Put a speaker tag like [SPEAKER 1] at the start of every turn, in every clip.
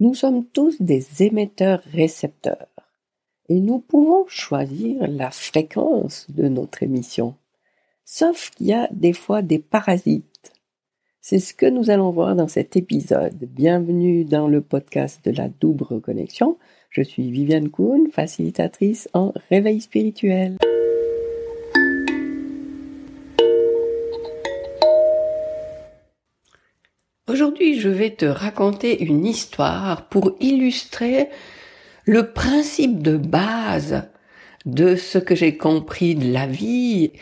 [SPEAKER 1] Nous sommes tous des émetteurs-récepteurs et nous pouvons choisir la fréquence de notre émission. Sauf qu'il y a des fois des parasites. C'est ce que nous allons voir dans cet épisode. Bienvenue dans le podcast de la double reconnexion. Je suis Viviane Kuhn, facilitatrice en réveil spirituel. Aujourd'hui, je vais te raconter une histoire pour illustrer le principe de base de ce que j'ai compris de la vie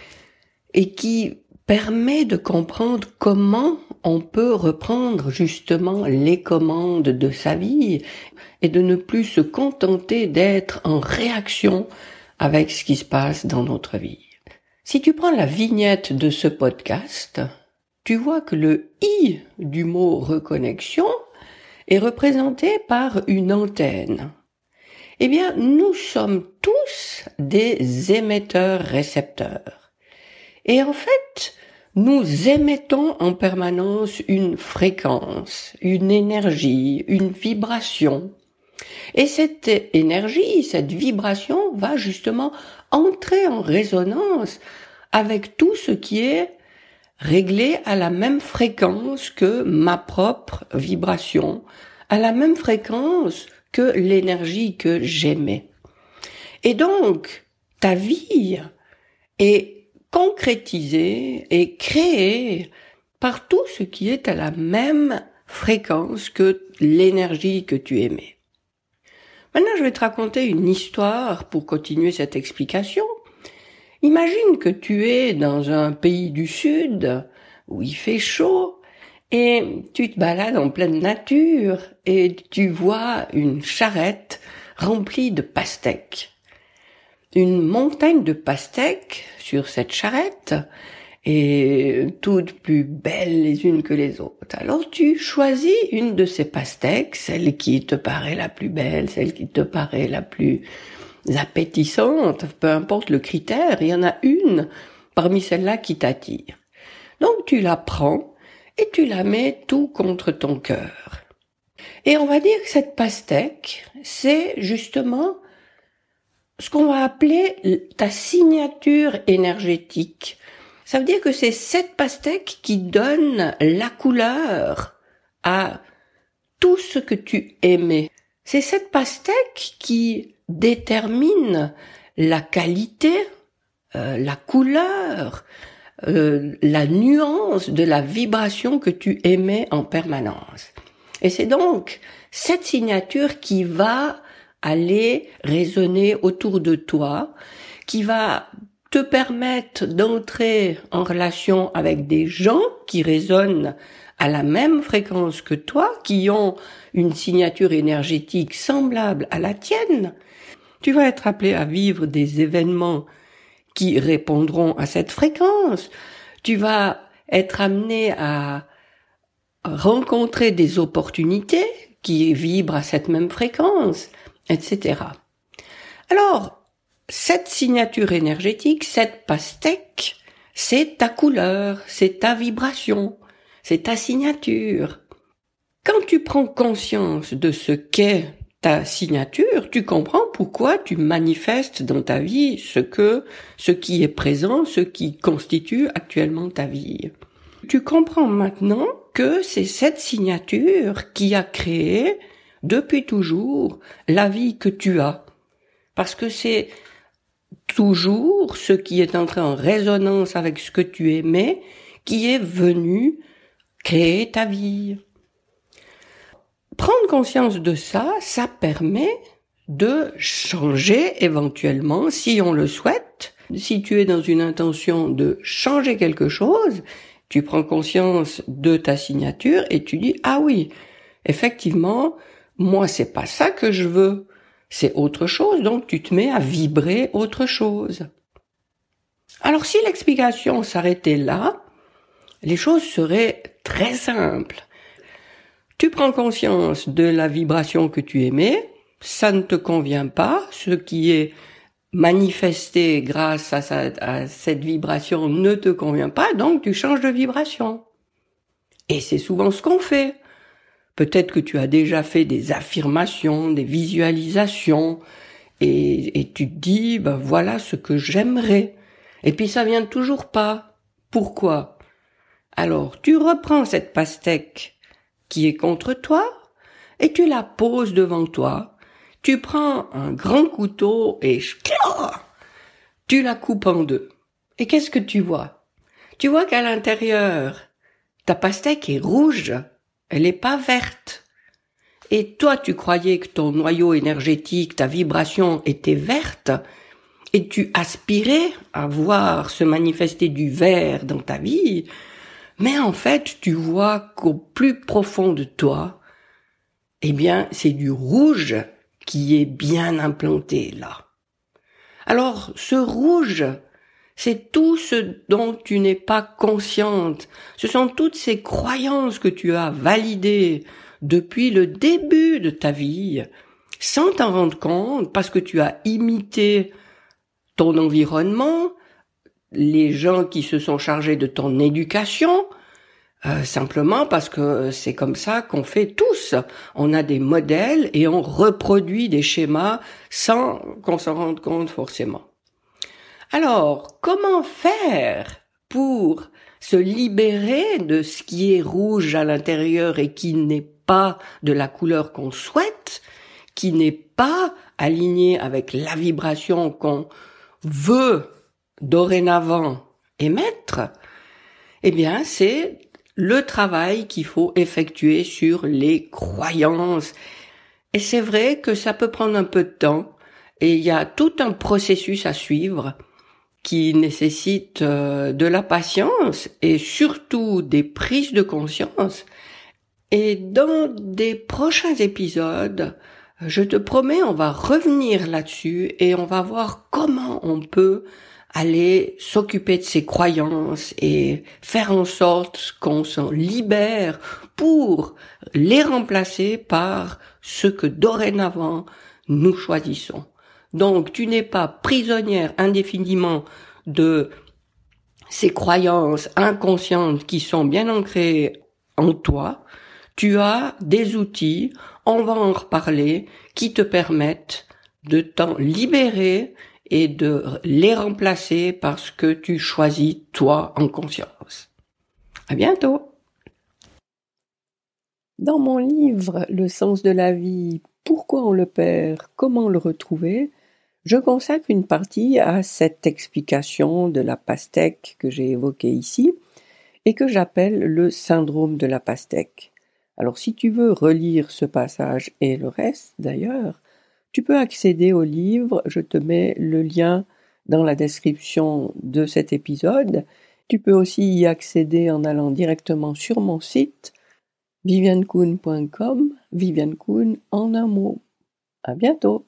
[SPEAKER 1] et qui permet de comprendre comment on peut reprendre justement les commandes de sa vie et de ne plus se contenter d'être en réaction avec ce qui se passe dans notre vie. Si tu prends la vignette de ce podcast, tu vois que le i du mot reconnexion est représenté par une antenne. Eh bien, nous sommes tous des émetteurs-récepteurs. Et en fait, nous émettons en permanence une fréquence, une énergie, une vibration. Et cette énergie, cette vibration va justement entrer en résonance avec tout ce qui est réglé à la même fréquence que ma propre vibration, à la même fréquence que l'énergie que j'aimais. Et donc, ta vie est concrétisée et créée par tout ce qui est à la même fréquence que l'énergie que tu aimais. Maintenant, je vais te raconter une histoire pour continuer cette explication Imagine que tu es dans un pays du sud où il fait chaud et tu te balades en pleine nature et tu vois une charrette remplie de pastèques. Une montagne de pastèques sur cette charrette et toutes plus belles les unes que les autres. Alors tu choisis une de ces pastèques, celle qui te paraît la plus belle, celle qui te paraît la plus appétissantes, peu importe le critère, il y en a une parmi celles-là qui t'attire. Donc tu la prends et tu la mets tout contre ton cœur. Et on va dire que cette pastèque, c'est justement ce qu'on va appeler ta signature énergétique. Ça veut dire que c'est cette pastèque qui donne la couleur à tout ce que tu aimais. C'est cette pastèque qui détermine la qualité, euh, la couleur, euh, la nuance de la vibration que tu émets en permanence. Et c'est donc cette signature qui va aller résonner autour de toi, qui va te permettre d'entrer en relation avec des gens qui résonnent à la même fréquence que toi, qui ont une signature énergétique semblable à la tienne, tu vas être appelé à vivre des événements qui répondront à cette fréquence. Tu vas être amené à rencontrer des opportunités qui vibrent à cette même fréquence, etc. Alors, cette signature énergétique, cette pastèque, c'est ta couleur, c'est ta vibration, c'est ta signature. Quand tu prends conscience de ce qu'est ta signature, tu comprends pourquoi tu manifestes dans ta vie ce que, ce qui est présent, ce qui constitue actuellement ta vie. Tu comprends maintenant que c'est cette signature qui a créé depuis toujours la vie que tu as. Parce que c'est toujours ce qui est entré en résonance avec ce que tu aimais qui est venu créer ta vie. Prendre conscience de ça, ça permet de changer éventuellement, si on le souhaite. Si tu es dans une intention de changer quelque chose, tu prends conscience de ta signature et tu dis ah oui, effectivement, moi c'est pas ça que je veux, c'est autre chose, donc tu te mets à vibrer autre chose. Alors si l'explication s'arrêtait là, les choses seraient très simples. Tu prends conscience de la vibration que tu émets, ça ne te convient pas, ce qui est manifesté grâce à, cette vibration ne te convient pas, donc tu changes de vibration. Et c'est souvent ce qu'on fait. Peut-être que tu as déjà fait des affirmations, des visualisations, et, tu te dis, ben voilà ce que j'aimerais. Et puis ça vient toujours pas. Pourquoi? Alors tu reprends cette pastèque qui est contre toi et tu la poses devant toi. Tu prends un grand couteau et tu la coupes en deux. Et qu'est-ce que tu vois? Tu vois qu'à l'intérieur, ta pastèque est rouge, elle n'est pas verte. Et toi, tu croyais que ton noyau énergétique, ta vibration était verte, et tu aspirais à voir se manifester du vert dans ta vie, mais en fait, tu vois qu'au plus profond de toi, eh bien, c'est du rouge qui est bien implanté là. Alors, ce rouge, c'est tout ce dont tu n'es pas consciente. Ce sont toutes ces croyances que tu as validées depuis le début de ta vie, sans t'en rendre compte, parce que tu as imité ton environnement, les gens qui se sont chargés de ton éducation, euh, simplement parce que c'est comme ça qu'on fait tous. On a des modèles et on reproduit des schémas sans qu'on s'en rende compte forcément. Alors, comment faire pour se libérer de ce qui est rouge à l'intérieur et qui n'est pas de la couleur qu'on souhaite, qui n'est pas aligné avec la vibration qu'on veut dorénavant émettre, eh bien, c'est le travail qu'il faut effectuer sur les croyances. Et c'est vrai que ça peut prendre un peu de temps et il y a tout un processus à suivre qui nécessite euh, de la patience et surtout des prises de conscience. Et dans des prochains épisodes, je te promets, on va revenir là-dessus et on va voir comment on peut aller s'occuper de ses croyances et faire en sorte qu'on s'en libère pour les remplacer par ce que dorénavant nous choisissons. Donc tu n'es pas prisonnière indéfiniment de ces croyances inconscientes qui sont bien ancrées en toi. Tu as des outils, on va en reparler, qui te permettent de t'en libérer et de les remplacer parce que tu choisis toi en conscience. À bientôt!
[SPEAKER 2] Dans mon livre Le sens de la vie, pourquoi on le perd, comment le retrouver, je consacre une partie à cette explication de la pastèque que j'ai évoquée ici et que j'appelle le syndrome de la pastèque. Alors si tu veux relire ce passage et le reste d'ailleurs, tu peux accéder au livre, je te mets le lien dans la description de cet épisode. Tu peux aussi y accéder en allant directement sur mon site viviankuhn.com, Viviane en un mot. À bientôt.